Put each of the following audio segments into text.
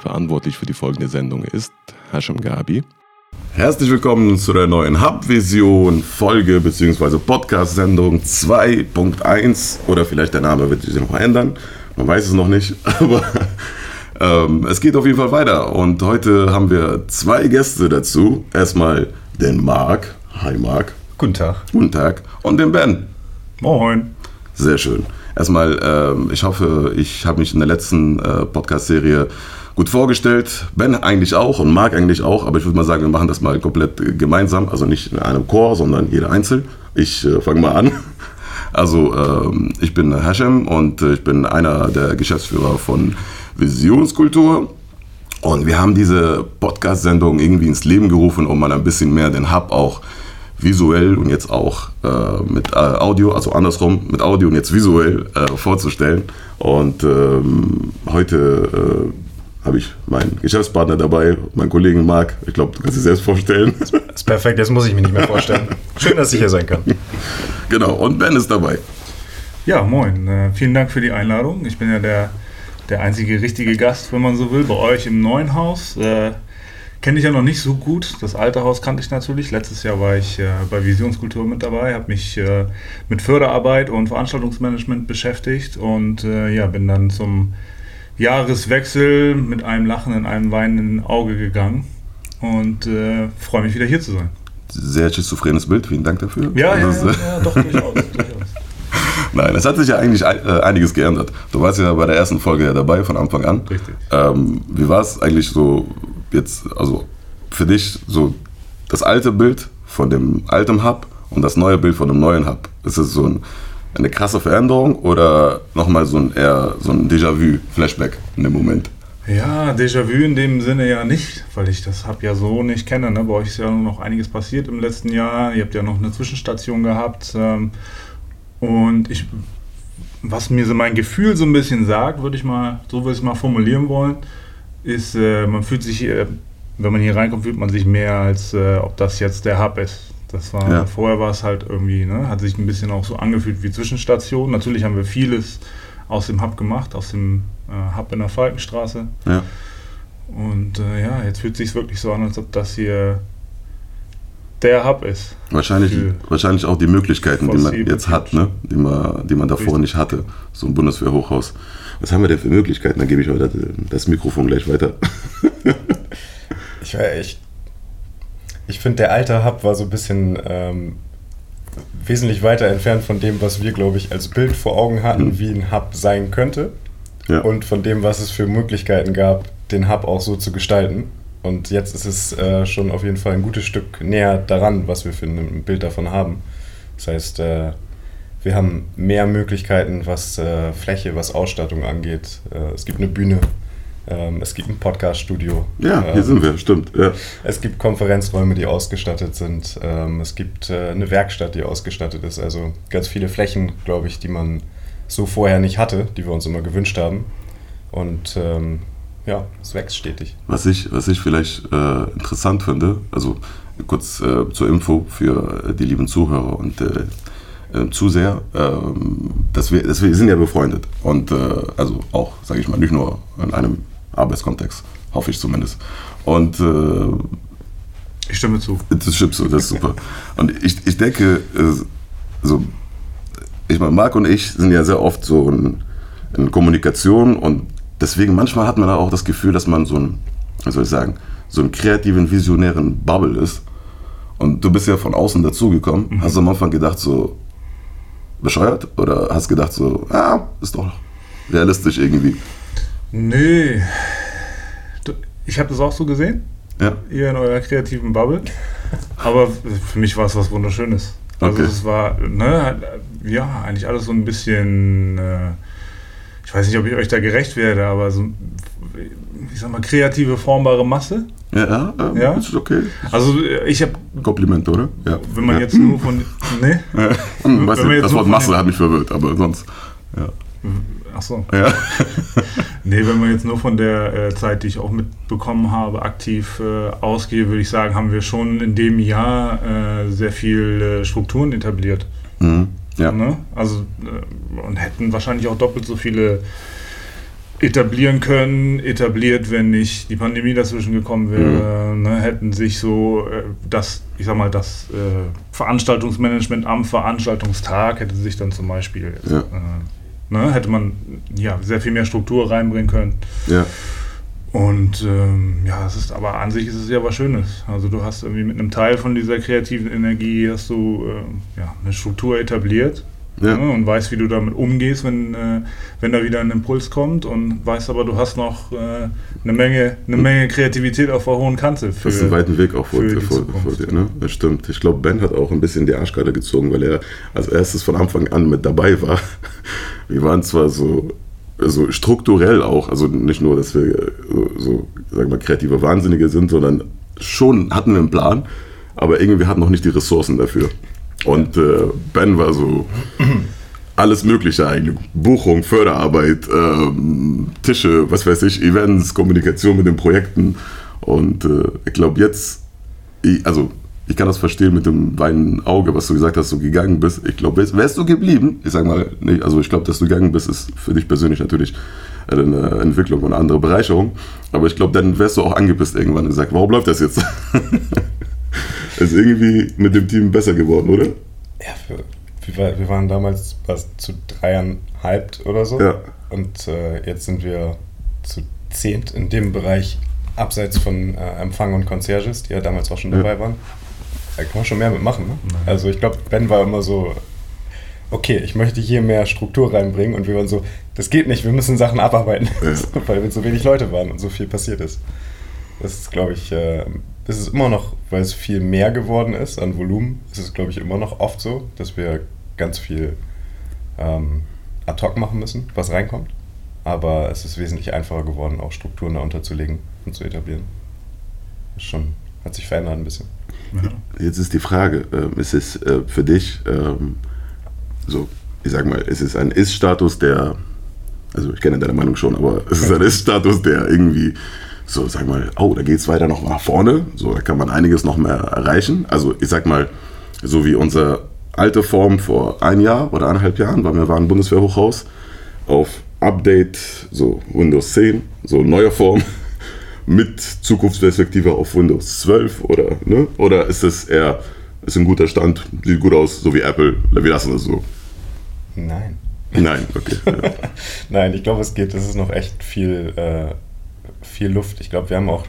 Verantwortlich für die folgende Sendung ist Hashem Gabi. Herzlich willkommen zu der neuen Hub-Vision Folge bzw. Podcast-Sendung 2.1 oder vielleicht der Name wird sich noch ändern. Man weiß es noch nicht, aber ähm, es geht auf jeden Fall weiter. Und heute haben wir zwei Gäste dazu. Erstmal den Marc. Hi Marc. Guten Tag. Guten Tag. Und den Ben. Moin. Sehr schön. Erstmal, ähm, ich hoffe, ich habe mich in der letzten äh, Podcast-Serie gut vorgestellt. Ben eigentlich auch und Marc eigentlich auch, aber ich würde mal sagen, wir machen das mal komplett gemeinsam, also nicht in einem Chor, sondern jeder einzeln. Ich äh, fange mal an. Also ähm, ich bin Hashem und äh, ich bin einer der Geschäftsführer von Visionskultur. Und wir haben diese Podcast-Sendung irgendwie ins Leben gerufen, um mal ein bisschen mehr den Hub auch visuell und jetzt auch äh, mit äh, Audio, also andersrum, mit Audio und jetzt visuell äh, vorzustellen. Und ähm, heute äh, habe ich meinen Geschäftspartner dabei, meinen Kollegen Marc. Ich glaube, du kannst dir selbst vorstellen. Das ist perfekt, jetzt muss ich mich nicht mehr vorstellen. Schön, dass ich hier sein kann. Genau, und Ben ist dabei. Ja, moin. Äh, vielen Dank für die Einladung. Ich bin ja der, der einzige richtige Gast, wenn man so will, bei euch im neuen Haus. Äh, Kenne ich ja noch nicht so gut. Das alte Haus kannte ich natürlich. Letztes Jahr war ich äh, bei Visionskultur mit dabei, habe mich äh, mit Förderarbeit und Veranstaltungsmanagement beschäftigt und äh, ja, bin dann zum Jahreswechsel mit einem Lachen in einem weinenden Auge gegangen und äh, freue mich wieder hier zu sein. Sehr schizophrenes Bild, vielen Dank dafür. Ja, ja, ja, ja, doch, durchaus. durchaus. Nein, es hat sich ja eigentlich äh, einiges geändert. Du warst ja bei der ersten Folge ja dabei von Anfang an. Richtig. Ähm, wie war es eigentlich so jetzt, also für dich so das alte Bild von dem alten Hub und das neue Bild von dem neuen Hub? Ist es so ein eine krasse Veränderung oder nochmal so ein eher so ein Déjà-vu-Flashback in dem Moment? Ja, Déjà-vu in dem Sinne ja nicht, weil ich das Hub ja so nicht kenne. Ne? Bei euch ist ja noch einiges passiert im letzten Jahr. Ihr habt ja noch eine Zwischenstation gehabt. Ähm, und ich, was mir so mein Gefühl so ein bisschen sagt, würde ich mal, so würde ich es mal formulieren wollen, ist, äh, man fühlt sich, äh, wenn man hier reinkommt, fühlt man sich mehr, als äh, ob das jetzt der Hub ist. Das war, ja. vorher war es halt irgendwie, ne, hat sich ein bisschen auch so angefühlt wie Zwischenstation. Natürlich haben wir vieles aus dem Hub gemacht, aus dem äh, Hub in der Falkenstraße. Ja. Und äh, ja, jetzt fühlt es sich wirklich so an, als ob das hier der Hub ist. Wahrscheinlich, wahrscheinlich auch die Möglichkeiten, die man jetzt hat, ne? die, man, die man davor Richtig. nicht hatte. So ein Bundeswehrhochhaus. Was haben wir denn für Möglichkeiten? Dann gebe ich heute das Mikrofon gleich weiter. ich war echt ich finde, der alte Hub war so ein bisschen ähm, wesentlich weiter entfernt von dem, was wir, glaube ich, als Bild vor Augen hatten, mhm. wie ein Hub sein könnte. Ja. Und von dem, was es für Möglichkeiten gab, den Hub auch so zu gestalten. Und jetzt ist es äh, schon auf jeden Fall ein gutes Stück näher daran, was wir für ein Bild davon haben. Das heißt, äh, wir haben mehr Möglichkeiten, was äh, Fläche, was Ausstattung angeht. Äh, es gibt eine Bühne, es gibt ein Podcast-Studio. Ja, hier ähm, sind wir, stimmt. Ja. Es gibt Konferenzräume, die ausgestattet sind. Ähm, es gibt äh, eine Werkstatt, die ausgestattet ist. Also ganz viele Flächen, glaube ich, die man so vorher nicht hatte, die wir uns immer gewünscht haben. Und ähm, ja, es wächst stetig. Was ich, was ich vielleicht äh, interessant finde, also kurz äh, zur Info für die lieben Zuhörer und äh, äh, zu sehr, ähm, dass, wir, dass wir sind ja befreundet und äh, also auch, sage ich mal, nicht nur in einem Arbeitskontext, hoffe ich zumindest. Und äh, ich stimme zu. Das stimmt so, das ist super. Und ich, ich denke, äh, so, ich meine, Marc und ich sind ja sehr oft so in, in, Kommunikation und deswegen manchmal hat man da auch das Gefühl, dass man so ein, wie soll ich sagen, so einen kreativen, visionären Bubble ist. Und du bist ja von außen dazugekommen. Mhm. Hast du am Anfang gedacht, so, bescheuert? Oder hast gedacht so, ja, ist doch realistisch irgendwie? Nee. Ich habe das auch so gesehen. Ja. Ihr in eurer kreativen Bubble. Aber für mich war es was Wunderschönes. Also okay. es war, ne, ja, eigentlich alles so ein bisschen, äh, ich weiß nicht, ob ich euch da gerecht werde, aber so, ich sag mal, kreative, formbare Masse. Ja, ja, ja. ist okay. Also ich habe... Kompliment, oder? Ja. Wenn man ja. jetzt nur von... Ne? Ja. Weißt du, das Wort Masse hat mich verwirrt, aber sonst... Ja. Ach so. Ja. nee, wenn man jetzt nur von der äh, Zeit, die ich auch mitbekommen habe, aktiv äh, ausgehe, würde ich sagen, haben wir schon in dem Jahr äh, sehr viel Strukturen etabliert. Mhm. Ja. Ne? Also, äh, und hätten wahrscheinlich auch doppelt so viele etablieren können, etabliert, wenn nicht die Pandemie dazwischen gekommen wäre, Mhm. ne, hätten sich so äh, das, ich sag mal, das äh, Veranstaltungsmanagement am Veranstaltungstag hätte sich dann zum Beispiel, Ja. Äh, ne, hätte man ja sehr viel mehr Struktur reinbringen können. Ja. Und ähm, ja, es ist aber an sich ist es ja was Schönes. Also du hast irgendwie mit einem Teil von dieser kreativen Energie hast du ähm, ja, eine Struktur etabliert Ja. ne, und weißt, wie du damit umgehst, wenn, äh, wenn da wieder ein Impuls kommt und weißt aber, du hast noch äh, eine Menge, eine Menge Kreativität auf der hohen Kante. Du hast einen weiten Weg auch vor, dir, vor, vor dir. Ne? Das stimmt. Ich glaube, Ben hat auch ein bisschen die Arschkarte gezogen, weil er als erstes von Anfang an mit dabei war. Wir waren zwar so, so strukturell auch, also nicht nur, dass wir so, so sagen wir, kreative Wahnsinnige sind, sondern schon hatten wir einen Plan, aber irgendwie hatten noch nicht die Ressourcen dafür. Und äh, Ben war so alles Mögliche eigentlich. Buchung, Förderarbeit, ähm, Tische, was weiß ich, Events, Kommunikation mit den Projekten. Und äh, ich glaube jetzt, ich, also ich kann das verstehen mit dem weinenden Auge, was du gesagt hast, du gegangen bist. Ich glaube, wärst du geblieben, ich sag mal, nicht, also ich glaube, dass du gegangen bist, ist für dich persönlich natürlich eine Entwicklung und eine andere Bereicherung. Aber ich glaube, dann wärst du auch angepisst irgendwann und gesagt, warum läuft das jetzt? ist irgendwie mit dem Team besser geworden, oder? Ja, für, wir, wir waren damals was, zu dreieinhalb oder so. Ja. Und äh, jetzt sind wir zu zehnt in dem Bereich, abseits von äh, Empfang und Concierges, die ja damals auch schon Ja. dabei waren. Da kann man schon mehr mitmachen. Ne? Also ich glaube, Ben war immer so, okay, ich möchte hier mehr Struktur reinbringen und wir waren so, das geht nicht, wir müssen Sachen abarbeiten, Ja. weil wir so wenig Leute waren und so viel passiert ist. Das ist, glaube ich, äh, das ist immer noch, weil es viel mehr geworden ist an Volumen, ist es, glaube ich, immer noch oft so, dass wir ganz viel ähm, ad hoc machen müssen, was reinkommt. Aber es ist wesentlich einfacher geworden, auch Strukturen da unterzulegen und zu etablieren. Ist schon, hat sich verändert ein bisschen. Jetzt ist die Frage, ähm, ist es äh, für dich ähm, so, ich sag mal, ist es ein Ist-Status, der, also ich kenne deine Meinung schon, aber es ist ein Ist-Status, der irgendwie so, sag mal, oh, da geht es weiter noch nach vorne, so, da kann man einiges noch mehr erreichen. Also ich sag mal, so wie unsere alte Form vor ein Jahr oder eineinhalb Jahren, weil wir waren Bundeswehrhochhaus, auf Update, so Windows 10, so neue Form, mit Zukunftsperspektive auf Windows 12 oder, ne? oder ist es eher, ist ein guter Stand, sieht gut aus, so wie Apple, wir lassen das so. Nein. Nein, okay. Ja. Nein, ich glaube, es geht, es ist noch echt viel, äh, viel Luft. Ich glaube, wir haben auch,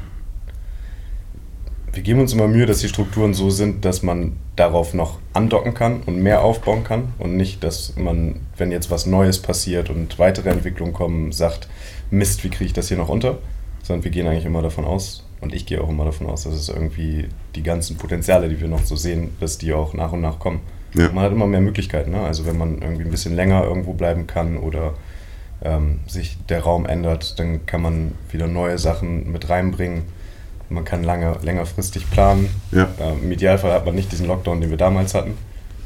wir geben uns immer Mühe, dass die Strukturen so sind, dass man darauf noch andocken kann und mehr aufbauen kann und nicht, dass man, wenn jetzt was Neues passiert und weitere Entwicklungen kommen, sagt, Mist, wie kriege ich das hier noch unter? Sondern wir gehen eigentlich immer davon aus, und ich gehe auch immer davon aus, dass es irgendwie die ganzen Potenziale, die wir noch so sehen, dass die auch nach und nach kommen. Ja. Man hat immer mehr Möglichkeiten. Ne? Also wenn man irgendwie ein bisschen länger irgendwo bleiben kann oder ähm, sich der Raum ändert, dann kann man wieder neue Sachen mit reinbringen. Man kann lange, längerfristig planen. Ja. Ähm, Im Idealfall hat man nicht diesen Lockdown, den wir damals hatten,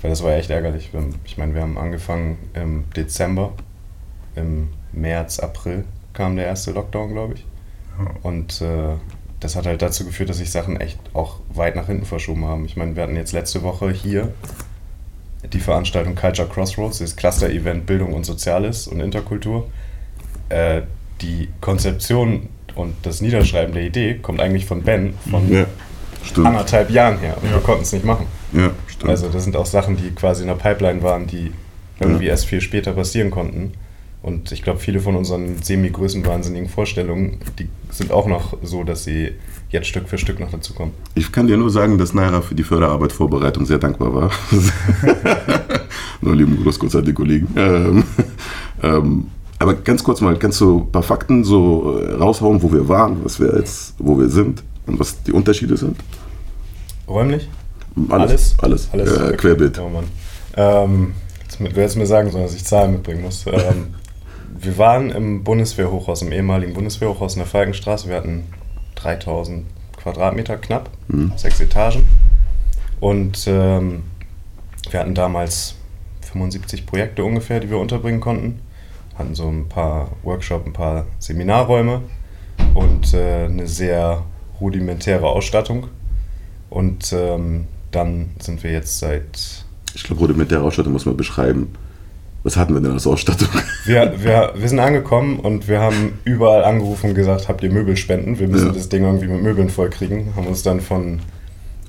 weil das war ja echt ärgerlich. Ich meine, wir haben angefangen im Dezember, im März, April kam der erste Lockdown, glaube ich. Und äh, das hat halt dazu geführt, dass sich Sachen echt auch weit nach hinten verschoben haben. Ich meine, wir hatten jetzt letzte Woche hier die Veranstaltung Culture Crossroads, das Cluster-Event Bildung und Soziales und Interkultur. Äh, die Konzeption und das Niederschreiben der Idee kommt eigentlich von Ben von ja, anderthalb Jahren her und Ja. wir konnten es nicht machen. Ja, stimmt. Also das sind auch Sachen, die quasi in der Pipeline waren, die irgendwie Ja. erst viel später passieren konnten. Und ich glaube, viele von unseren semi-größenwahnsinnigen Vorstellungen, die sind auch noch so, dass sie jetzt Stück für Stück noch dazukommen. Ich kann dir nur sagen, dass Naira für die Förderarbeit Vorbereitung sehr dankbar war. nur lieben Gruß kurz an die Kollegen. Ähm, ähm, aber ganz kurz mal, kannst du ein paar Fakten so äh, raushauen, wo wir waren, was wir jetzt, wo wir sind und was die Unterschiede sind? Räumlich? Alles. Alles. Alles. Äh, Okay. Querbild. Oh Mann. Ähm, jetzt, du hättest mir sagen sollen, dass ich Zahlen mitbringen muss. Ähm, wir waren im Bundeswehrhochhaus, im ehemaligen Bundeswehrhochhaus in der Falkenstraße. Wir hatten 3000 Quadratmeter knapp, Mhm. sechs Etagen. Und ähm, wir hatten damals 75 Projekte ungefähr, die wir unterbringen konnten. Hatten so ein paar Workshop, ein paar Seminarräume und äh, eine sehr rudimentäre Ausstattung. Und ähm, dann sind wir jetzt seit Ich glaube, rudimentäre Ausstattung muss man beschreiben. Was hatten wir denn als Ausstattung? Wir, wir, wir sind angekommen und wir haben überall angerufen und gesagt, habt ihr Möbelspenden? Wir müssen Ja. das Ding irgendwie mit Möbeln vollkriegen. Haben uns dann von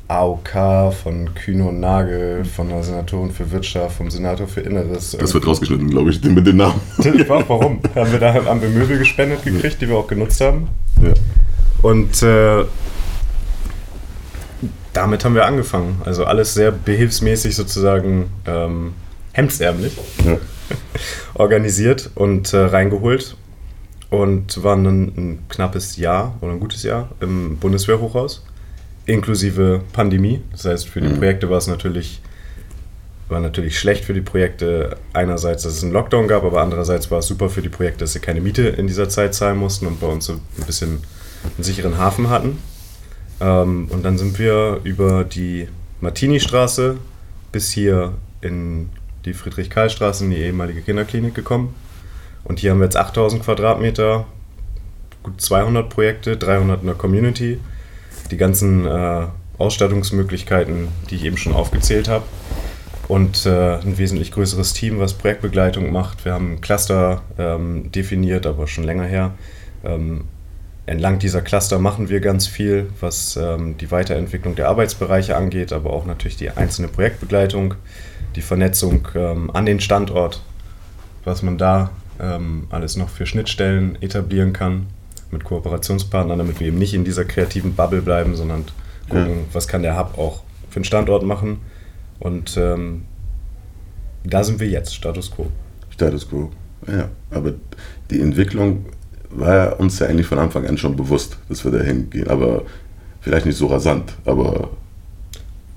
AOK, von Kühne und Nagel, von der Senatorin für Wirtschaft, vom Senator für Inneres. Das wird rausgeschnitten, glaube ich, mit den Namen. Warum? haben wir da haben wir Möbel gespendet gekriegt, die wir auch genutzt haben. Ja. Und äh, damit haben wir angefangen. Also alles sehr behilfsmäßig sozusagen ähm, hemdsärmlich Ja. organisiert und äh, reingeholt. Und waren dann ein knappes Jahr oder ein gutes Jahr im Bundeswehrhochhaus, inklusive Pandemie. Das heißt, für die Mhm. Projekte war es natürlich, war natürlich schlecht für die Projekte. Einerseits, dass es einen Lockdown gab, aber andererseits war es super für die Projekte, dass sie keine Miete in dieser Zeit zahlen mussten und bei uns so ein bisschen einen sicheren Hafen hatten. Ähm, und dann sind wir über die Martini-Straße bis hier in die Friedrich-Karl-Straße, in die ehemalige Kinderklinik gekommen. Und hier haben wir jetzt 8000 Quadratmeter, gut 200 Projekte, 300 in der Community. Die ganzen äh, Ausstattungsmöglichkeiten, die ich eben schon aufgezählt habe. Und äh, ein wesentlich größeres Team, was Projektbegleitung macht. Wir haben Cluster ähm, definiert, aber schon länger her. Ähm, entlang dieser Cluster machen wir ganz viel, was ähm, die Weiterentwicklung der Arbeitsbereiche angeht, aber auch natürlich die einzelne Projektbegleitung, die Vernetzung ähm, an den Standort, was man da ähm, alles noch für Schnittstellen etablieren kann mit Kooperationspartnern, damit wir eben nicht in dieser kreativen Bubble bleiben, sondern gucken, was kann der Hub auch für den Standort machen. Und ähm, da sind wir jetzt, Status quo. Status quo. Ja, aber die Entwicklung war ja uns ja eigentlich von Anfang an schon bewusst, dass wir dahin gehen. Aber vielleicht nicht so rasant, aber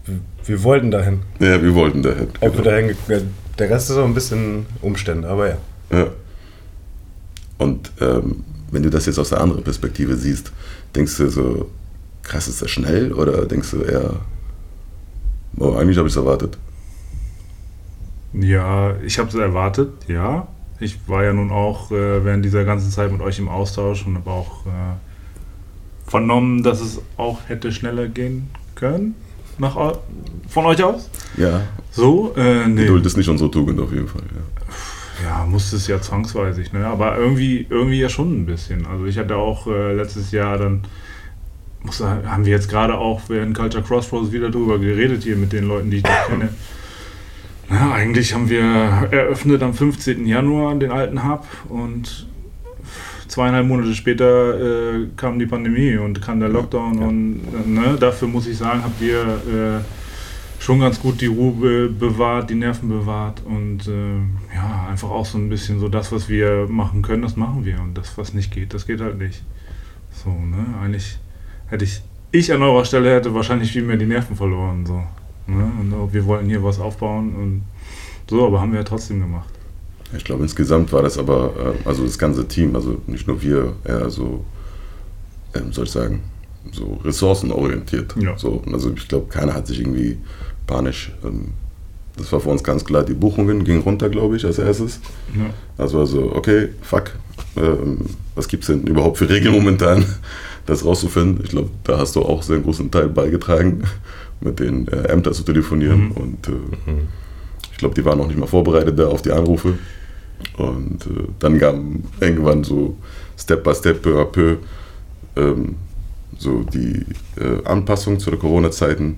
Wir- Wir wollten dahin. ja, wir wollten dahin. Ob wir dahin der Rest ist auch ein bisschen Umstände, aber ja. Ja. Und ähm, wenn du das jetzt aus der anderen Perspektive siehst, denkst du so, krass, ist das schnell? Oder denkst du eher, oh, eigentlich habe ich es erwartet? Ja, ich habe es erwartet, ja. Ich war ja nun auch äh, während dieser ganzen Zeit mit euch im Austausch und habe auch äh, vernommen, dass es auch hätte schneller gehen können. Nach, eu- von euch aus? Ja, So? Äh, nee. Geduld ist nicht unsere Tugend auf jeden Fall. Ja. Ja, musste es ja zwangsweise, ne? aber irgendwie, irgendwie ja schon ein bisschen. Also ich hatte auch äh, letztes Jahr dann, muss, haben wir jetzt gerade auch während Culture Crossroads wieder drüber geredet hier mit den Leuten, die ich da kenne. Ja, eigentlich haben wir eröffnet am 15. Januar den alten Hub und zweieinhalb Monate später äh, kam die Pandemie und kam der Lockdown Ja. und ne, dafür muss ich sagen, habt ihr äh, schon ganz gut die Ruhe be bewahrt, die Nerven bewahrt und äh, ja, einfach auch so ein bisschen so das, was wir machen können, das machen wir und das, was nicht geht, das geht halt nicht. So, ne, eigentlich hätte ich, ich an eurer Stelle hätte wahrscheinlich viel mehr die Nerven verloren, so. Ne? Und wir wollten hier was aufbauen und so, aber haben wir ja trotzdem gemacht. Ich glaube, insgesamt war das aber, äh, also das ganze Team, also nicht nur wir, eher so, ähm, soll ich sagen, so ressourcenorientiert. Ja. So, also ich glaube, keiner hat sich irgendwie panisch. Ähm, das war für uns ganz klar. Die Buchungen gingen runter, glaube ich, als erstes. Ja. Also, also okay, fuck, ähm, was gibt es denn überhaupt für Regeln momentan, das rauszufinden? Ich glaube, da hast du auch sehr einen großen Teil beigetragen, mit den äh, Ämtern zu telefonieren. Mhm. Und äh, ich glaube, die waren noch nicht mal vorbereitet da auf die Anrufe. Und äh, dann kam irgendwann so Step by Step, peu à peu, ähm, so die äh, Anpassung zu den Corona-Zeiten.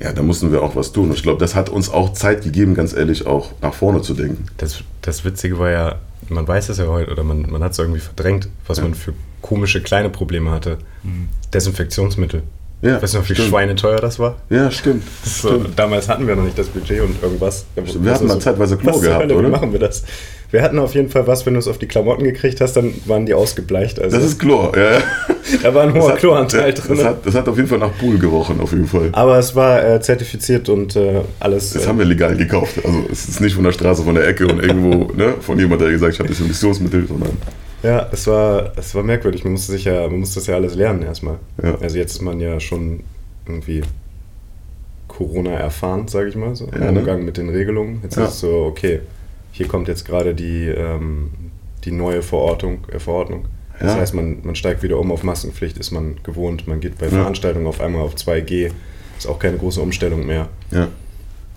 Ja, da mussten wir auch was tun. Und ich glaube, das hat uns auch Zeit gegeben, ganz ehrlich, auch nach vorne zu denken. Das, das Witzige war ja, man weiß es ja heute, oder man, man hat es irgendwie verdrängt, was Ja. man für komische kleine Probleme hatte. Mhm. Desinfektionsmittel. Ja, weißt du noch, wie stimmt. schweineteuer das war? Ja, stimmt. So, stimmt. damals hatten wir noch nicht das Budget und irgendwas. Stimmt, wir hatten mal zeitweise Klo gehabt, Hölle, oder? Wie machen wir das? Wir hatten auf jeden Fall was, wenn du es auf die Klamotten gekriegt hast, dann waren die ausgebleicht. Also Das ist Chlor, ja. da war ein Das hoher Chloranteil das drin. hat, das hat auf jeden Fall nach Pool gerochen, auf jeden Fall. Aber es war äh, zertifiziert und äh, alles. Das äh, haben wir legal gekauft. Also es ist nicht von der Straße, von der Ecke und irgendwo, ne, von jemand, der gesagt hat, ich habe Desinfektionsmittel, sondern Ja, es war, es war merkwürdig. Man musste sich ja, man musste das ja alles lernen erstmal. Ja. Also jetzt ist man ja schon irgendwie Corona erfahren, sage ich mal, so im Ja, ne? Umgang mit den Regelungen. Jetzt Ja. ist es so, okay, hier kommt jetzt gerade die, ähm, die neue Verordnung, äh, Verordnung. Das heißt, man, man steigt wieder um auf Maskenpflicht, ist man gewohnt. Man geht bei. Veranstaltungen auf einmal auf 2G. Ist auch keine große Umstellung mehr. ja.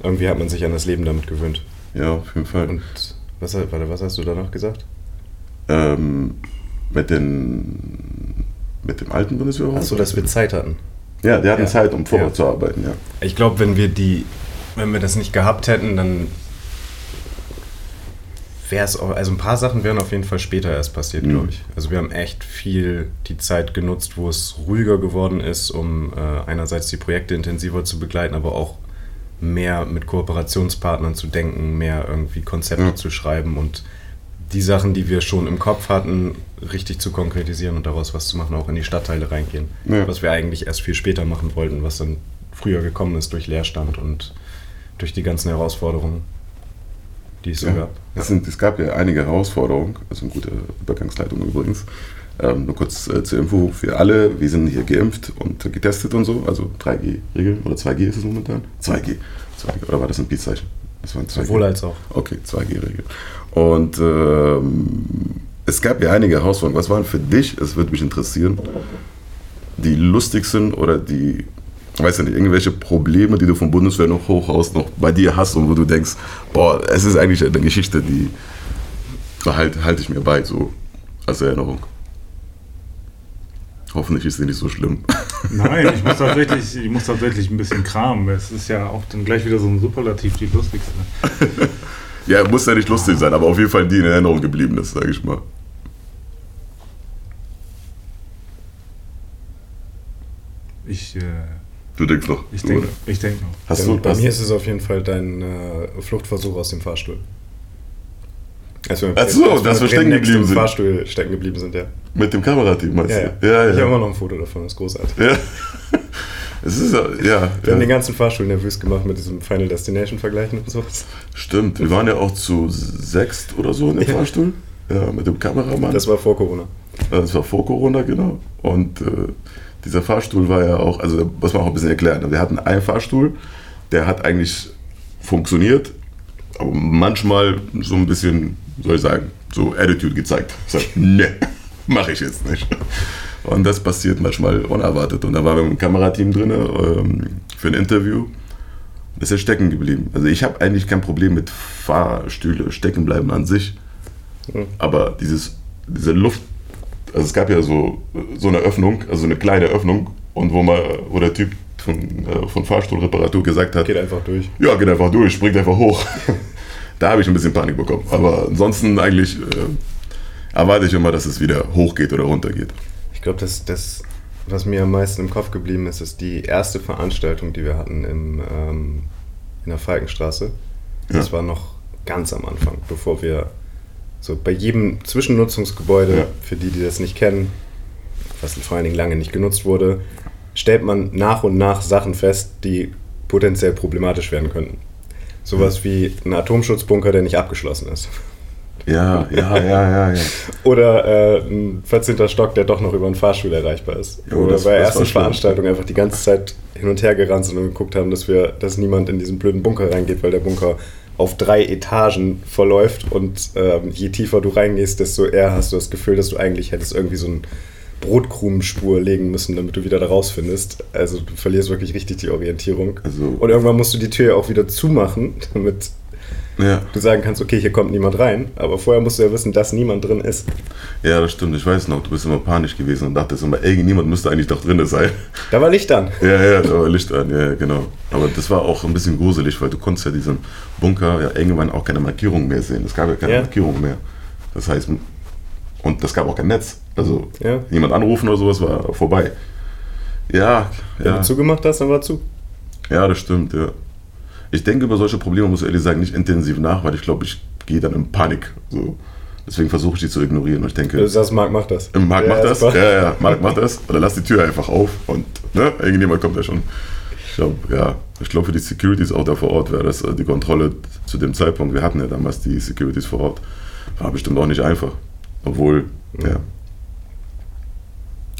Irgendwie hat man sich an das Leben damit gewöhnt. Ja, auf jeden Fall. Und was, warte, was hast du da noch gesagt? Ähm, mit, den, mit dem alten Bundeswehr? Achso, dass wir Zeit hatten. Ja, die hatten Ja. Zeit, um Ja. vorzuarbeiten, ja. Ich glaube, wenn wir die, wenn wir das nicht gehabt hätten, dann wäre es auch, also ein paar Sachen wären auf jeden Fall später erst passiert, Mhm. glaube ich. Also wir haben echt viel die Zeit genutzt, wo es ruhiger geworden ist, um äh, einerseits die Projekte intensiver zu begleiten, aber auch mehr mit Kooperationspartnern zu denken, mehr irgendwie Konzepte Ja. zu schreiben und die Sachen, die wir schon im Kopf hatten, richtig zu konkretisieren und daraus was zu machen, auch in die Stadtteile reingehen. Ja. Was wir eigentlich erst viel später machen wollten, was dann früher gekommen ist durch Leerstand und durch die ganzen Herausforderungen, die es so Ja. gab. Es, sind, es gab ja einige Herausforderungen, also eine gute Übergangsleitung übrigens. Ähm, nur kurz äh, zur Info für alle, wir sind hier geimpft und getestet und so, also 3G-Regeln oder 2G ist es momentan? 2G. 2G. Oder war das ein P-Zeichen? Das war ein 2G. Sowohl als auch. Okay, 2G-Regel. Und ähm, es gab ja einige Herausforderungen. Was waren für dich, es würde mich interessieren, die lustigsten oder die, weiß ja nicht, irgendwelche Probleme, die du vom Bundeswehr noch hochhaust, noch bei dir hast und wo du denkst, boah, es ist eigentlich eine Geschichte, die halt, halte ich mir bei, so als Erinnerung. Hoffentlich ist sie nicht so schlimm. Nein, ich muss, tatsächlich, ich muss tatsächlich ein bisschen kramen. Es ist ja auch dann gleich wieder so ein Superlativ, die lustigste. ja, muss ja nicht lustig sein, aber auf jeden Fall die in Erinnerung geblieben ist, sage ich mal. Ich, äh, Du denkst noch. ich denke ich denk noch. Hast Bei- du, bei hast, mir ist es auf jeden Fall dein äh, Fluchtversuch aus dem Fahrstuhl. Als wir, Ach so, dass wir stecken geblieben sind. Fahrstuhl stecken geblieben sind, ja. mit dem Kamerateam meinst Ja, ja. du? Ja, Ich habe ja. immer noch ein Foto davon, das ist großartig. ja. Es ist ja, ja, Wir haben den ja. ganzen Fahrstuhl nervös gemacht mit diesem Final Destination vergleichen und sowas. Stimmt, wir waren ja auch zu sechst oder so in dem Ja. Fahrstuhl. Ja, mit dem Kameramann. Das war vor Corona. Das war vor Corona, genau. Und äh, dieser Fahrstuhl war ja auch, also muss man auch ein bisschen erklären. Wir hatten einen Fahrstuhl, der hat eigentlich funktioniert, aber manchmal so ein bisschen, soll ich sagen, so Attitude gezeigt. Ich sag, ne, mache ich jetzt nicht. Und das passiert manchmal unerwartet. Und da waren wir mit dem Kamerateam drin ähm, für ein Interview. Ist stecken geblieben. Also ich habe eigentlich kein Problem mit Fahrstühle stecken bleiben an sich. Mhm. Aber dieses, diese Luft, also es gab ja so, so eine Öffnung, also eine kleine Öffnung, und wo, man, wo der Typ von, äh, von Fahrstuhlreparatur gesagt hat, Geht einfach durch. ja, geht einfach durch, springt einfach hoch. da habe ich ein bisschen Panik bekommen. Aber ansonsten eigentlich äh, erwarte ich immer, dass es wieder hochgeht oder runtergeht. Ich glaube, das, das, was mir am meisten im Kopf geblieben ist, ist die erste Veranstaltung, die wir hatten im, ähm, in der Falkenstraße. Das Ja. war noch ganz am Anfang, bevor wir so bei jedem Zwischennutzungsgebäude, Ja. für die, die das nicht kennen, was vor allen Dingen lange nicht genutzt wurde, stellt man nach und nach Sachen fest, die potenziell problematisch werden könnten. Sowas wie ein Atomschutzbunker, der nicht abgeschlossen ist. Ja, ja, ja, ja, ja. Oder äh, ein 14. Stock, der doch noch über einen Fahrstuhl erreichbar ist. Jo, Oder das- bei der ersten. Veranstaltung einfach die ganze Zeit hin und her gerannt sind und geguckt haben, dass wir, dass niemand in diesen blöden Bunker reingeht, weil der Bunker auf drei Etagen verläuft und ähm, je tiefer du reingehst, desto eher hast du das Gefühl, dass du eigentlich hättest irgendwie so eine Brotkrumenspur legen müssen, damit du wieder da rausfindest. Also du verlierst wirklich richtig die Orientierung. Also- und irgendwann musst du die Tür auch wieder zumachen, damit ja. du sagen kannst, okay, hier kommt niemand rein. Aber vorher musst du ja wissen, dass niemand drin ist. Ja, das stimmt. Ich weiß noch, du bist immer panisch gewesen und dachtest immer, irgendjemand müsste eigentlich doch drin sein. Da war Licht an. Ja, ja, da war Licht an, ja, genau. Aber das war auch ein bisschen gruselig, weil du konntest ja diesen Bunker ja irgendwann auch keine Markierung mehr sehen. Es gab ja keine Ja. Markierung mehr. Das heißt, und das gab auch kein Netz. Also Ja. jemand anrufen oder sowas war vorbei. Ja, Wenn ja, du zugemacht hast, dann war zu. ja, das stimmt, ja. Ich denke über solche Probleme, muss ich ehrlich sagen, nicht intensiv nach, weil ich glaube, ich gehe dann in Panik. So. Deswegen versuche ich die zu ignorieren. Und ich denke, Du sagst, Marc macht das. Marc Ja, macht das. Ja, ja, Marc macht das. Oder lass die Tür einfach auf und ne, irgendjemand kommt ja schon. Ich glaube, ja, ich glaube für die Securities auch da vor Ort wäre das äh, die Kontrolle zu dem Zeitpunkt. Wir hatten ja damals die Securities vor Ort. War bestimmt auch nicht einfach. Obwohl, ja.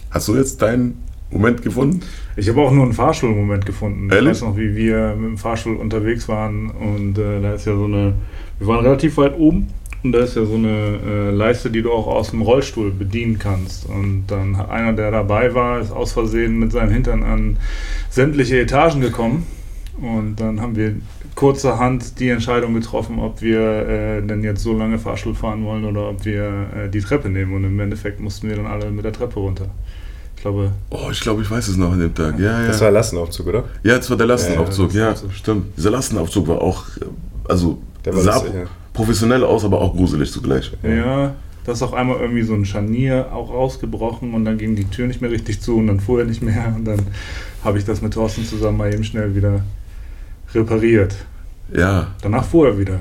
Hast du jetzt deinen Moment gefunden? Ich habe auch nur einen Fahrstuhlmoment gefunden. Ehrlich? Ich weiß noch, wie wir mit dem Fahrstuhl unterwegs waren und äh, da ist ja so eine, wir waren relativ weit oben und da ist ja so eine äh, Leiste, die du auch aus dem Rollstuhl bedienen kannst. Und dann hat einer, der dabei war, ist aus Versehen mit seinem Hintern an sämtliche Etagen gekommen Und dann haben wir kurzerhand die Entscheidung getroffen, ob wir äh, denn jetzt so lange Fahrstuhl fahren wollen oder ob wir äh, die Treppe nehmen. Und im Endeffekt mussten wir dann alle mit der Treppe runter. Ich glaube, Oh, ich glaube, ich weiß es noch an dem Tag. Ja, ja. Das war Lastenaufzug, oder? ja, das war der Lastenaufzug. Ja, Ja, Lastenaufzug. stimmt. Dieser Lastenaufzug war auch, äh, also Der war sah ja. professionell aus, aber auch gruselig zugleich. ja. da ist auch einmal irgendwie so ein Scharnier auch rausgebrochen und dann ging die Tür nicht mehr richtig zu und dann fuhr er nicht mehr. Und dann habe ich das mit Thorsten zusammen mal eben schnell wieder repariert. Ja, Danach fuhr er wieder.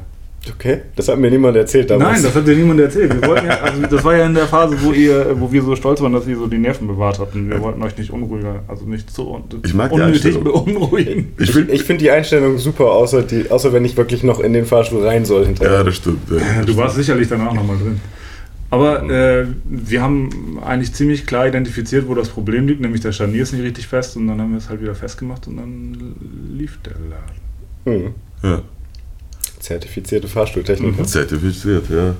Okay, das hat mir niemand erzählt damals. Nein, das hat dir niemand erzählt. Wir wollten ja, also das war ja in der Phase, wo ihr, wo wir so stolz waren, dass ihr so die Nerven bewahrt habt. Und wir wollten euch nicht unruhiger, also nicht so un Ich mag unnötig beunruhigen. ich Ich, ich finde die Einstellung super, außer, die, außer wenn ich wirklich noch in den Fahrstuhl rein soll hinterher. ja, das stimmt. Ja. Du warst sicherlich danach nochmal drin. Aber äh, wir haben eigentlich ziemlich klar identifiziert, wo das Problem liegt, nämlich der Scharnier ist nicht richtig fest und dann haben wir es halt wieder festgemacht und dann lief der Laden. Hm. Ja. Zertifizierte Fahrstuhltechniker. Zertifiziert, ja, ja.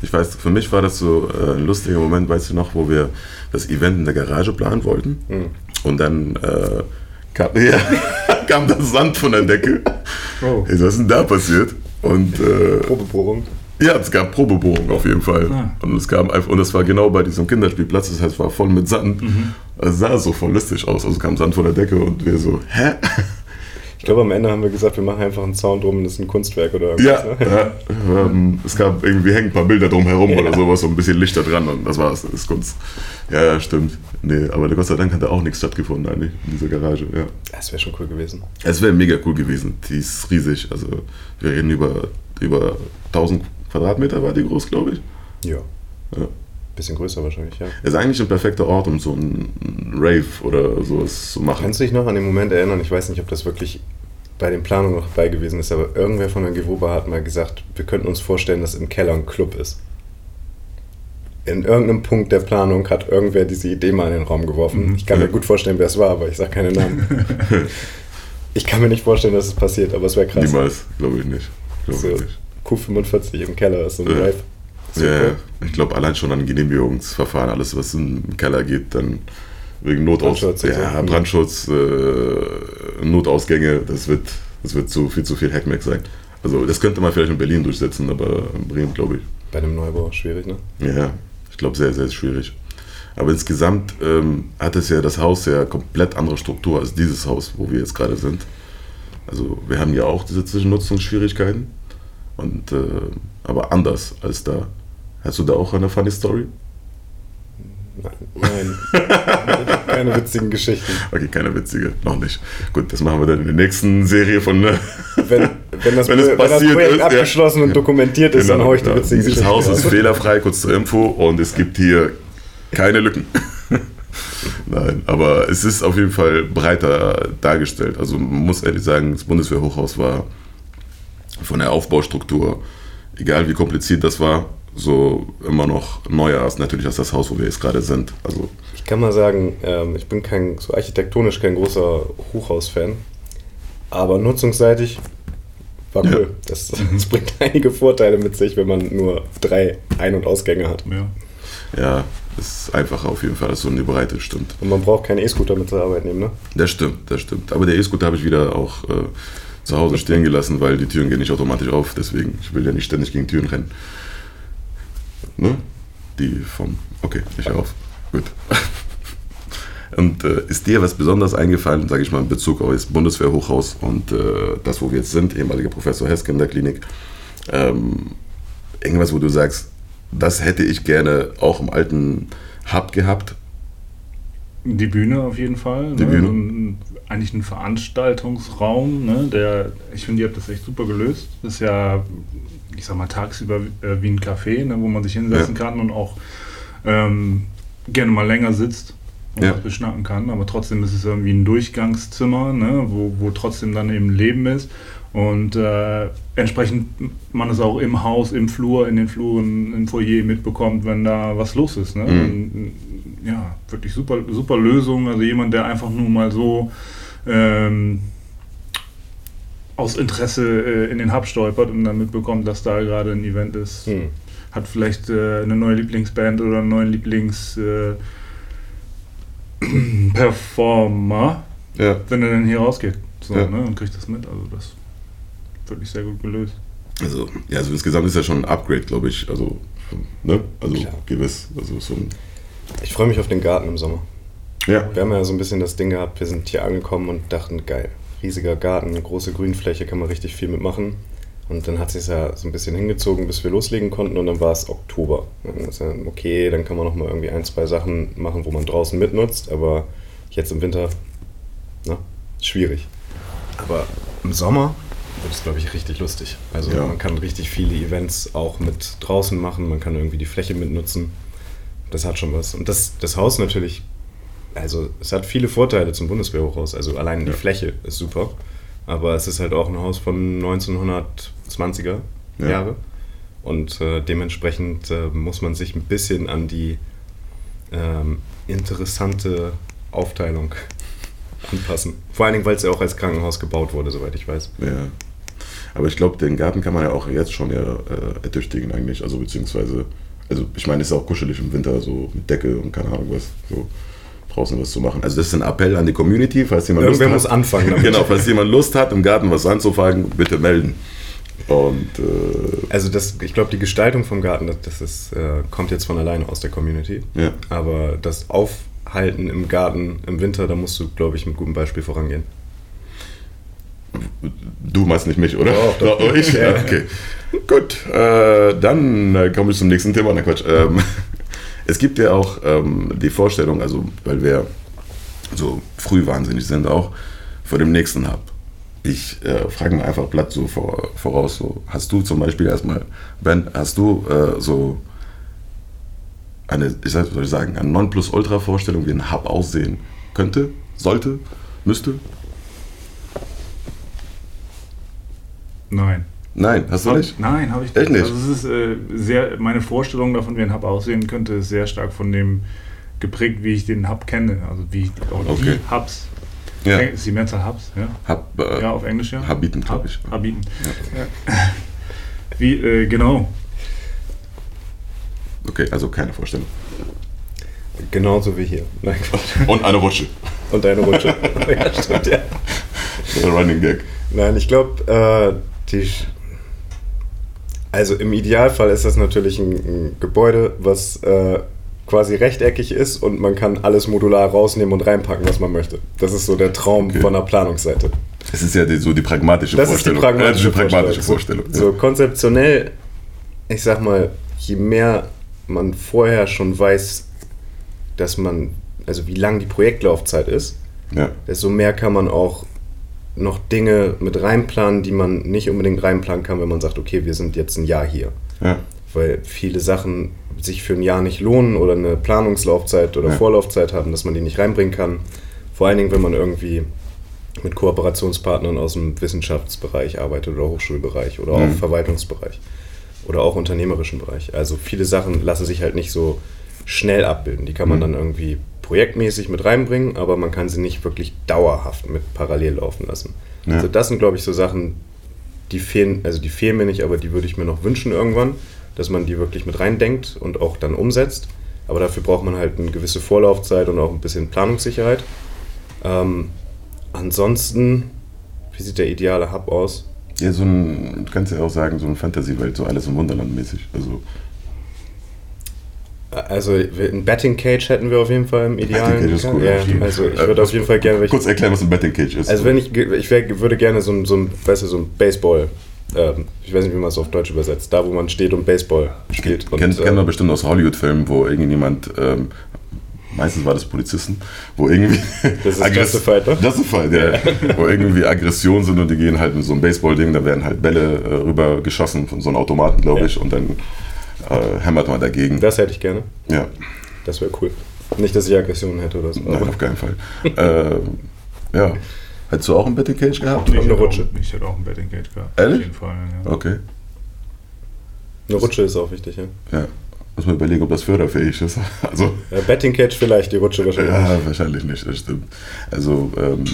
Ich weiß, für mich war das so äh, ein lustiger Moment, weißt du noch, wo wir das Event in der Garage planen wollten. Hm. Und dann äh, kam, ja, kam das Sand von der Decke. Oh. Was ist denn da passiert? Und äh, Probebohrung. ja, es gab Probebohrungen auf jeden Fall. Ah. Und es kam einfach, und das war genau bei diesem Kinderspielplatz, das heißt, es war voll mit Sand. Es sah so voll lustig aus. Also kam Sand von der Decke und wir so, hä? Ich glaube, am Ende haben wir gesagt, wir machen einfach einen Zaun drum und das ist ein Kunstwerk oder Ja, irgendwas. Ne? ja ähm, es gab irgendwie hängen ein paar Bilder drumherum oder sowas, so ein bisschen Lichter dran und das war's, das ist Kunst. Ja, ja, stimmt. Nee, aber Gott sei Dank hat da auch nichts stattgefunden eigentlich in dieser Garage, ja. Das wäre schon cool gewesen. Es wäre mega cool gewesen, die ist riesig, also wir reden über, über 1000 Quadratmeter war die groß, glaube ich. Ja. Ja. Bisschen größer wahrscheinlich, ja. Ist eigentlich ein perfekter Ort, um so einen Rave oder sowas zu machen. Kannst du dich noch an den Moment erinnern? Ich weiß nicht, ob das wirklich bei den Planungen noch dabei gewesen ist, aber irgendwer von der Gewoba hat mal gesagt, wir könnten uns vorstellen, dass im Keller ein Club ist. In irgendeinem Punkt der Planung hat irgendwer diese Idee mal in den Raum geworfen. Ich kann mir gut vorstellen, wer es war, aber ich sage keine Namen. ich kann mir nicht vorstellen, dass es passiert, aber es wäre krass. Niemals, glaube ich nicht. Glaube So, ich nicht. Q45 im Keller ist so ein Ja. Rave. Ja, ja. ich glaube allein schon an Genehmigungsverfahren, alles was im Keller geht, dann wegen Notaus Brandschutz ja, so. Brandschutz, äh, Notausgänge, das wird, das wird zu viel zu viel Hackmack sein. Also das könnte man vielleicht in Berlin durchsetzen, aber in Bremen glaube ich. Bei einem Neubau schwierig, ne? Ja, ich glaube sehr, sehr schwierig. Aber insgesamt ähm, hat es ja das Haus ja komplett andere Struktur als dieses Haus, wo wir jetzt gerade sind. Also wir haben ja auch diese Zwischennutzungsschwierigkeiten, und, äh, aber anders als da. Hast du da auch eine funny Story? Nein. Nein. Keine witzigen Geschichten. Okay, keine witzige, noch nicht. Gut, das machen wir dann in der nächsten Serie von. äh, Wenn, wenn, das, Wenn es wenn das Projekt ist, ja. abgeschlossen und dokumentiert ist, dann hau ich die genau. witzigen Dieses Geschichten Haus ist fehlerfrei, kurz zur Info, und es gibt hier keine Lücken. Nein, aber es ist auf jeden Fall breiter dargestellt. Also man muss ehrlich sagen, das Bundeswehrhochhaus war von der Aufbaustruktur, egal wie kompliziert das war, so immer noch neuer als natürlich als das Haus, wo wir jetzt gerade sind. Also Ich kann mal sagen, ähm, ich bin kein, so architektonisch kein großer Hochhaus-Fan, aber nutzungsseitig war Ja. cool. Das, das bringt einige Vorteile mit sich, wenn man nur drei Ein- und Ausgänge hat. Ja. ja, es ist einfacher auf jeden Fall als so eine Breite, stimmt. Und man braucht keinen E-Scooter mit zur Arbeit nehmen, ne? Das stimmt, das stimmt. Aber der E-Scooter habe ich wieder auch äh, zu Hause stehen gelassen, weil die Türen gehen nicht automatisch auf. Deswegen, ich will ja nicht ständig gegen Türen rennen. Ne? Die vom. Okay, ich höre auf. Gut. Und äh, ist dir was Besonderes eingefallen, sage ich mal, in Bezug auf das Bundeswehrhochhaus und äh, das, wo wir jetzt sind, ehemaliger Professor Heske in der Klinik? Ähm, irgendwas, wo du sagst, das hätte ich gerne auch im alten Hub gehabt? Die Bühne auf jeden Fall. Die ne? Bühne. So ein, eigentlich ein Veranstaltungsraum, ne? der, ich finde, ihr habt das echt super gelöst. Das ist ja, ich sag mal, tagsüber äh, wie ein Café, ne? wo man sich hinsetzen kann und auch ähm, gerne mal länger sitzt und Ja. was beschnacken kann. Aber trotzdem ist es irgendwie ein Durchgangszimmer, ne? wo, wo trotzdem dann eben Leben ist. Und äh, entsprechend man es auch im Haus, im Flur, in den Fluren, im Foyer mitbekommt, wenn da was los ist. Ne? Mhm. Und, ja, wirklich super, super Lösung. Also jemand, der einfach nur mal so ähm, aus Interesse äh, in den Hub stolpert und dann mitbekommt, dass da gerade ein Event ist, Hm. hat vielleicht äh, eine neue Lieblingsband oder einen neuen Lieblings äh, Ja. wenn er dann hier rausgeht. so, Ja. ne, und kriegt das mit. Also das ist wirklich sehr gut gelöst. Also, ja, also insgesamt ist ja schon ein Upgrade, glaube ich. Also, ne? Also Klar. gewiss. Also so ein. Ich freue mich auf den Garten im Sommer. Ja. Wir haben ja so ein bisschen das Ding gehabt, wir sind hier angekommen und dachten, geil, riesiger Garten, große Grünfläche, kann man richtig viel mitmachen. Und dann hat sich ja so ein bisschen hingezogen, bis wir loslegen konnten und dann war es Oktober. Dann ist ja, okay, dann kann man noch mal irgendwie ein, zwei Sachen machen, wo man draußen mitnutzt, aber jetzt im Winter, ne, schwierig. Aber im Sommer wird es, glaube ich, richtig lustig. Also Ja. man kann richtig viele Events auch mit draußen machen, man kann irgendwie die Fläche mitnutzen. Das hat schon was. Und das, das Haus natürlich, also es hat viele Vorteile zum Bundeswehrhochhaus. Also allein die Ja. Fläche ist super. Aber es ist halt auch ein Haus von 1920er Ja. Jahre. Und äh, dementsprechend äh, muss man sich ein bisschen an die ähm, interessante Aufteilung anpassen. Vor allen Dingen, weil es ja auch als Krankenhaus gebaut wurde, soweit ich weiß. Ja. Aber ich glaube, den Garten kann man ja auch jetzt schon ja äh, ertüchtigen eigentlich. Also beziehungsweise, also ich meine, es ist auch kuschelig im Winter, so mit Decke und keine Ahnung was, so draußen was zu machen. Also das ist ein Appell an die Community, falls jemand Irgendwer Lust muss hat. anfangen damit. Genau, falls jemand Lust hat, im Garten was anzufangen, bitte melden. Und äh, Also das, ich glaube, die Gestaltung vom Garten, das, das ist, äh, kommt jetzt von alleine aus der Community. ja. Aber das Aufhalten im Garten im Winter, da musst du, glaube ich, mit gutem Beispiel vorangehen. Du meinst nicht mich, oder? Doch, doch. Oh, ich? Ja, okay. Gut, äh, dann äh, komme ich zum nächsten Thema. Na Quatsch. Ähm, es gibt ja auch ähm, die Vorstellung, also weil wir so früh wahnsinnig sind auch, vor dem nächsten Hub. Ich äh, frage mir einfach platt so vor, voraus, so, hast du zum Beispiel erstmal, Ben, hast du äh, so eine, ich soll ich sagen, eine Nonplusultra-Vorstellung, wie ein Hub aussehen könnte, sollte, müsste? Nein. Nein, hast du nicht? Nein, habe ich Echt nicht? Also es ist äh, sehr, meine Vorstellung davon, wie ein Hub aussehen könnte, ist sehr stark von dem geprägt, wie ich den Hub kenne. Also wie ich auch Okay. die Hubs. Ja. Ist die Mehrzahl Hubs, ja? Hab, äh, Ja, auf Englisch, ja. Habiten, glaub ich. Habiten. Ja. Wie, äh, genau. Okay, also keine Vorstellung. Genauso wie hier. Nein. Und eine Rutsche. Und deine Rutsche. ja, stimmt, ja. Running Gag. Nein, ich glaube, äh, die. Also im Idealfall ist das natürlich ein, ein Gebäude, was äh, quasi rechteckig ist und man kann alles modular rausnehmen und reinpacken, was man möchte. Das ist so der Traum Okay. von der Planungsseite. Das ist ja die, so die pragmatische Das ist die Vorstellung. pragmatische, Ja, die pragmatische Vorstellung. Vorstellung. So konzeptionell, ich sag mal, je mehr man vorher schon weiß, dass man, also wie lang die Projektlaufzeit ist. Ja. desto mehr kann man auch noch Dinge mit reinplanen, die man nicht unbedingt reinplanen kann, wenn man sagt, okay, wir sind jetzt ein Jahr hier. Ja. Weil viele Sachen sich für ein Jahr nicht lohnen oder eine Planungslaufzeit oder Ja. Vorlaufzeit haben, dass man die nicht reinbringen kann. Vor allen Dingen, wenn man irgendwie mit Kooperationspartnern aus dem Wissenschaftsbereich arbeitet oder Hochschulbereich oder auch Mhm. Verwaltungsbereich oder auch unternehmerischen Bereich. Also viele Sachen lassen sich halt nicht so schnell abbilden. Die kann man Mhm. dann irgendwie projektmäßig mit reinbringen, aber man kann sie nicht wirklich dauerhaft mit parallel laufen lassen. Ja. Also das sind, glaube ich, so Sachen, die fehlen, also die fehlen mir nicht, aber die würde ich mir noch wünschen irgendwann, dass man die wirklich mit reindenkt und auch dann umsetzt. Aber dafür braucht man halt eine gewisse Vorlaufzeit und auch ein bisschen Planungssicherheit. Ähm, ansonsten, wie sieht der ideale Hub aus? ja, so ein, du kannst ja auch sagen, so eine Fantasy-Welt, so alles im Wunderland mäßig. Also, Also ein Betting Cage hätten wir auf jeden Fall im idealen. Betting Cage ist cool, ja, also ich würde auf jeden Fall gerne kurz erklären, was ein Betting Cage ist. Also wenn ich, ich wär, würde gerne so ein, so ein, weißt du, so ein Baseball, ähm, ich weiß nicht, wie man es auf Deutsch übersetzt, da wo man steht und Baseball spielt. Und, Kennt, äh, kennt man bestimmt aus Hollywood-Filmen, wo irgendjemand, ähm, meistens war das Polizisten, wo irgendwie. Das ist Justified, ne? Justified, ja. wo irgendwie Aggressionen sind und die gehen halt mit so einem Baseball-Ding, da werden halt Bälle äh, rüber geschossen von so einem Automaten, glaube Ja. ich, und dann äh, hämmert man dagegen. das hätte ich gerne. ja, Das wäre cool. Nicht, dass ich Aggressionen hätte oder so. nein, auf keinen Fall. äh, ja. Hättest du auch ein Betting Cage gehabt? eine hätte Rutsche. Auch, ich hätte auch ein Betting Cage gehabt. Ehrlich? Auf jeden Fall, ja. Okay. Eine Rutsche ist auch wichtig, ja. Ja. Muss man überlegen, ob das förderfähig ist. Also, ja Betting Cage vielleicht, die Rutsche wahrscheinlich. ja, wahrscheinlich nicht, das stimmt. Also, ähm,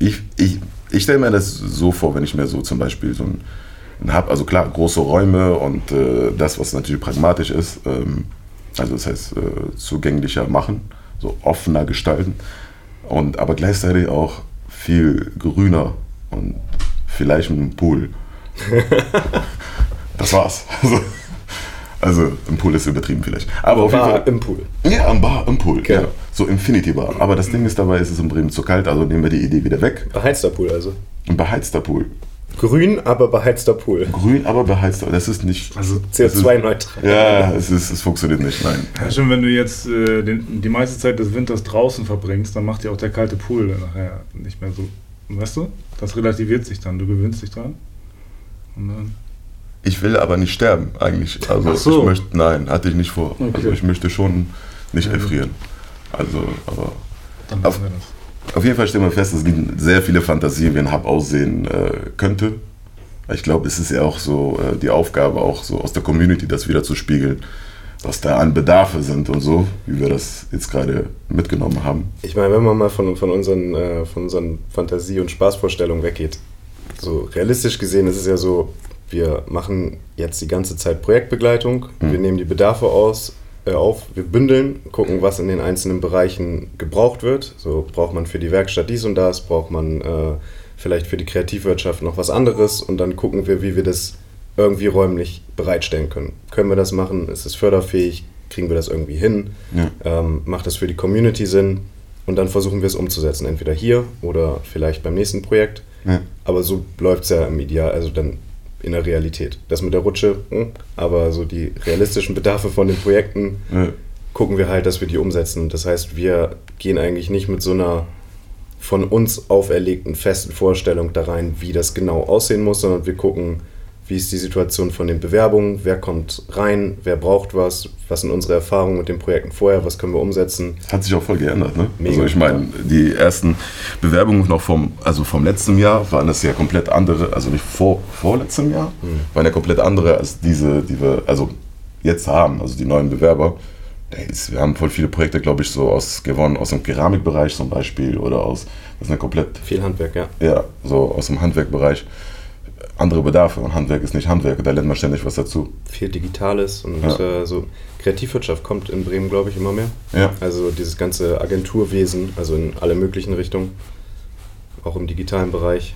ich, ich, ich stelle mir das so vor, wenn ich mir so zum Beispiel so ein, ein habe, also klar, große Räume und äh, das, was natürlich pragmatisch ist, ähm, also das heißt, äh, zugänglicher machen, so offener gestalten und aber gleichzeitig auch viel grüner und vielleicht mit einem Pool. das war's. Also, also im Pool ist übertrieben vielleicht. Aber auf jeden Bar Fall. im Pool. Ja, am Bar, im Pool. Genau. Ja. So Infinity Bar. Aber das Ding ist dabei, es ist in Bremen zu kalt, also nehmen wir die Idee wieder weg. Beheizter Pool also. Ein beheizter Pool. Grün, aber beheizter Pool. Grün, aber beheizter. Das ist nicht. Also, CO2-neutral. Ja, es, ist, es funktioniert nicht. Nein. ja, schon wenn du jetzt äh, den, die meiste Zeit des Winters draußen verbringst, dann macht dir auch der kalte Pool nachher nicht mehr so. Weißt du? Das relativiert sich dann. Du gewöhnst dich dran. Und dann. Ich will aber nicht sterben, eigentlich. Also Ach so. ich möchte, nein, hatte ich nicht vor. Okay. Also ich möchte schon nicht erfrieren. Also, aber Dann machen wir das. Auf jeden Fall stellen wir fest, es gibt sehr viele Fantasien, wie ein Hub aussehen äh, könnte. Ich glaube, es ist ja auch so äh, die Aufgabe, auch so aus der Community das wieder zu spiegeln, was da an Bedarfe sind und so, wie wir das jetzt gerade mitgenommen haben. Ich meine, wenn man mal von, von, unseren, äh, von unseren Fantasie- und Spaßvorstellungen weggeht, so realistisch gesehen ist es ja so, wir machen jetzt die ganze Zeit Projektbegleitung, wir nehmen die Bedarfe aus, auf, wir bündeln, gucken, was in den einzelnen Bereichen gebraucht wird. So braucht man für die Werkstatt dies und das, braucht man äh, vielleicht für die Kreativwirtschaft noch was anderes und dann gucken wir, wie wir das irgendwie räumlich bereitstellen können. Können wir das machen? Ist es förderfähig? Kriegen wir das irgendwie hin? Ja. Ähm, macht das für die Community Sinn? Und dann versuchen wir es umzusetzen, entweder hier oder vielleicht beim nächsten Projekt. Ja. Aber so läuft es ja im Ideal, also dann in der Realität. Das mit der Rutsche, hm, aber so die realistischen Bedarfe von den Projekten Ja. gucken wir halt, dass wir die umsetzen. Das heißt, wir gehen eigentlich nicht mit so einer von uns auferlegten festen Vorstellung da rein, wie das genau aussehen muss, sondern wir gucken, wie ist die Situation von den Bewerbungen, wer kommt rein, wer braucht was, was sind unsere Erfahrungen mit den Projekten vorher, was können wir umsetzen. Hat sich auch voll geändert, ne? Mega. Also ich meine, die ersten Bewerbungen noch vom, also vom letzten Jahr waren das ja komplett andere, also nicht vor, vorletztem Jahr, waren ja komplett andere als diese, die wir also jetzt haben, also die neuen Bewerber. Wir haben voll viele Projekte, glaube ich, so aus gewonnen, aus dem Keramikbereich zum Beispiel oder aus, das ist eine komplett, Viel Handwerk, ja. ja, so aus dem Handwerkbereich. Andere Bedarfe und Handwerk ist nicht Handwerk, da lernt man ständig was dazu. Viel Digitales und Ja. äh, so Kreativwirtschaft kommt in Bremen, glaube ich, immer mehr. Ja. Also dieses ganze Agenturwesen, also in alle möglichen Richtungen, auch im digitalen Bereich.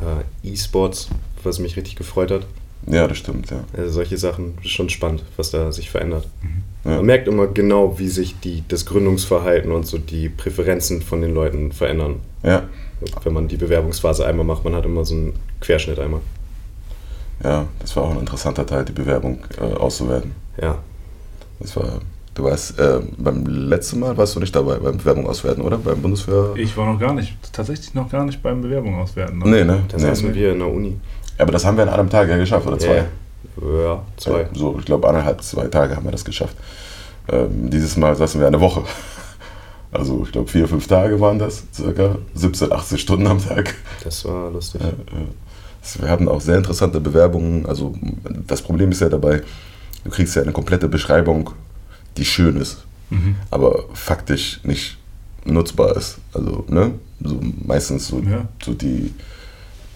Äh, E-Sports, was mich richtig gefreut hat. Ja, das stimmt, ja. Also solche Sachen, ist schon spannend, was da sich verändert. Ja. Man merkt immer genau, wie sich die, das Gründungsverhalten und so die Präferenzen von den Leuten verändern. Ja, Wenn man die Bewerbungsphase einmal macht, man hat immer so einen Querschnitt einmal. ja, das war auch ein interessanter Teil, die Bewerbung äh, auszuwerten. Ja, Das war, du warst, äh, beim letzten Mal warst du nicht dabei, beim Bewerbung auswerten, oder? Beim Bundeswehr? Ich war noch gar nicht, tatsächlich noch gar nicht beim Bewerbung auswerten. Nee, ne? da Nee. saßen wir in der Uni. Aber das haben wir an einem Tag ja geschafft, oder zwei? Ja, ja zwei. Äh, So, ich glaube, anderthalb, zwei Tage haben wir das geschafft. Ähm, dieses Mal saßen wir eine Woche. Also, ich glaube, vier, fünf Tage waren das, circa 17, 80 Stunden am Tag. Das war lustig. Äh, äh, es- Wir hatten auch sehr interessante Bewerbungen. Also, das Problem ist ja dabei, du kriegst ja eine komplette Beschreibung, die schön ist. Mhm. aber faktisch nicht nutzbar ist. Also, ne? So meistens so, Ja. so die.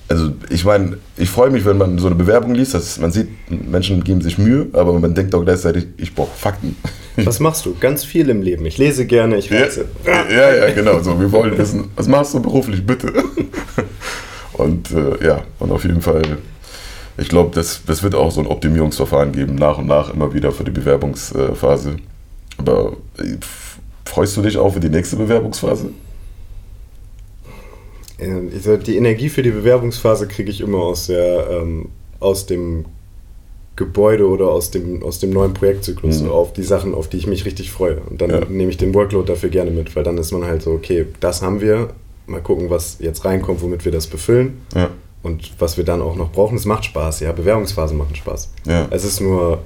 Also, ich meine, ich freue mich, wenn man so eine Bewerbung liest, dass man sieht, Menschen geben sich Mühe, aber man denkt auch gleichzeitig, ich brauche Fakten. Was machst du? Ganz viel im Leben. Ich lese gerne, ich Ja, reise. ja, ja, genau. So, wir wollen wissen, was machst du beruflich, bitte? Und äh, ja, und auf jeden Fall, ich glaube, das, das wird auch so ein Optimierungsverfahren geben, nach und nach immer wieder für die Bewerbungsphase. Aber äh, freust du dich auch für die nächste Bewerbungsphase? Äh, sag, Die Energie für die Bewerbungsphase kriege ich immer aus, der, ähm, aus dem Gebäude oder aus dem, aus dem neuen Projektzyklus, Mhm. auf die Sachen, auf die ich mich richtig freue. Und dann Ja. nehme ich den Workload dafür gerne mit, weil dann ist man halt so, okay, das haben wir, mal gucken, was jetzt reinkommt, womit wir das befüllen Ja. und was wir dann auch noch brauchen. Es macht Spaß, ja, Bewerbungsphasen machen Spaß. Ja. Es ist nur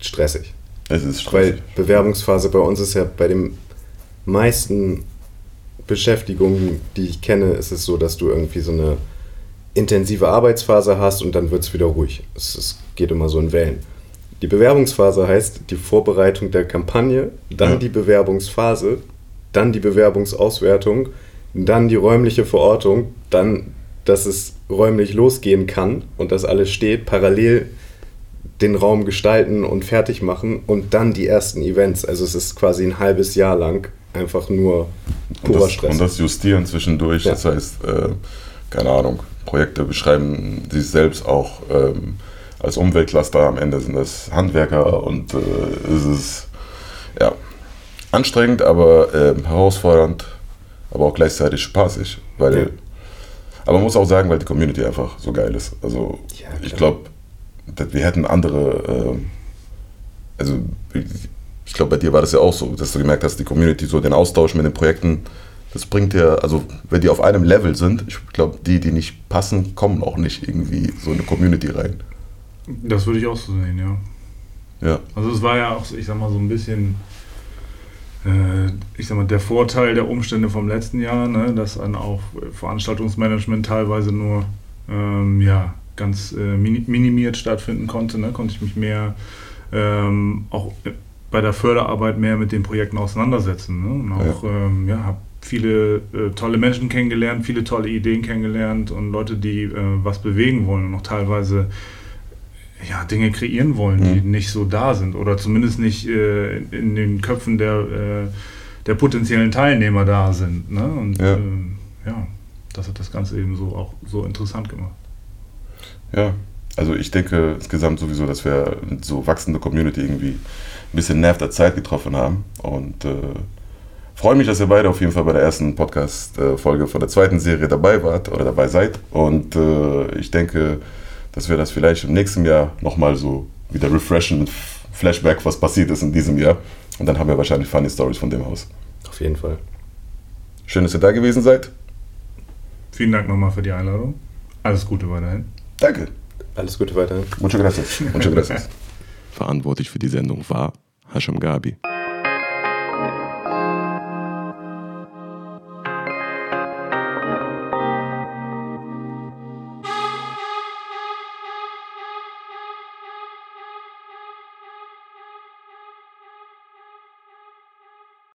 stressig. Es ist Weil stressig. Bewerbungsphase bei uns ist ja bei den meisten Beschäftigungen, die ich kenne, ist es so, dass du irgendwie so eine intensive Arbeitsphase hast und dann wird es wieder ruhig. Es, es geht immer so in Wellen. Die Bewerbungsphase heißt die Vorbereitung der Kampagne, dann Ja. die Bewerbungsphase, dann die Bewerbungsauswertung, dann die räumliche Verortung, dann, dass es räumlich losgehen kann und dass alles steht, parallel den Raum gestalten und fertig machen und dann die ersten Events. Also es ist quasi ein halbes Jahr lang einfach nur purer und das, Stress. Und das Justieren zwischendurch, Ja. das heißt, äh, keine Ahnung, Projekte beschreiben sich selbst auch ähm, als Umweltcluster. Am Ende sind das Handwerker und äh, es ist ja, anstrengend, aber ähm, herausfordernd, aber auch gleichzeitig spaßig. Weil, Ja. Aber man muss auch sagen, weil die Community einfach so geil ist. Also Ja, ich glaube, wir hätten andere, ähm, also ich- glaube, bei dir war das ja auch so, dass du gemerkt hast, die Community, so den Austausch mit den Projekten, das bringt ja, also wenn die auf einem Level sind, ich glaube, die, die nicht passen, kommen auch nicht irgendwie so in eine Community rein. Das würde ich auch so sehen, ja. Ja, Also es war ja auch, ich sag mal, so ein bisschen, äh, ich sag mal, der Vorteil der Umstände vom letzten Jahr, ne, dass dann auch Veranstaltungsmanagement teilweise nur ähm, ja, ganz äh, mini minimiert stattfinden konnte. Ne, konnte ich mich mehr ähm, auch bei der Förderarbeit mehr mit den Projekten auseinandersetzen. Ne, und auch, ja, ähm, ja habe viele äh, tolle Menschen kennengelernt, viele tolle Ideen kennengelernt und Leute, die äh, was bewegen wollen und auch teilweise ja, Dinge kreieren wollen, die Mhm. nicht so da sind oder zumindest nicht äh, in, in den Köpfen der, äh, der potenziellen Teilnehmer da sind. Ne? Und Ja. ähm, ja, das hat das Ganze eben so auch so interessant gemacht. ja. Also ich denke insgesamt sowieso, dass wir so wachsende Community irgendwie ein bisschen Nerv der Zeit getroffen haben. Und äh, freue mich, dass ihr beide auf jeden Fall bei der ersten Podcast-Folge von der zweiten Serie dabei wart oder dabei seid. Und äh, ich denke, dass wir das vielleicht im nächsten Jahr nochmal so wieder refreshen mit Flashback, was passiert ist in diesem Jahr. Und dann haben wir wahrscheinlich funny Stories von dem Haus. Auf jeden Fall. Schön, dass ihr da gewesen seid. Vielen Dank nochmal für die Einladung. Alles Gute weiterhin. Danke. Alles Gute weiterhin. Muchas gracias. Muchas gracias. Verantwortlich für die Sendung war Hashim Gabi.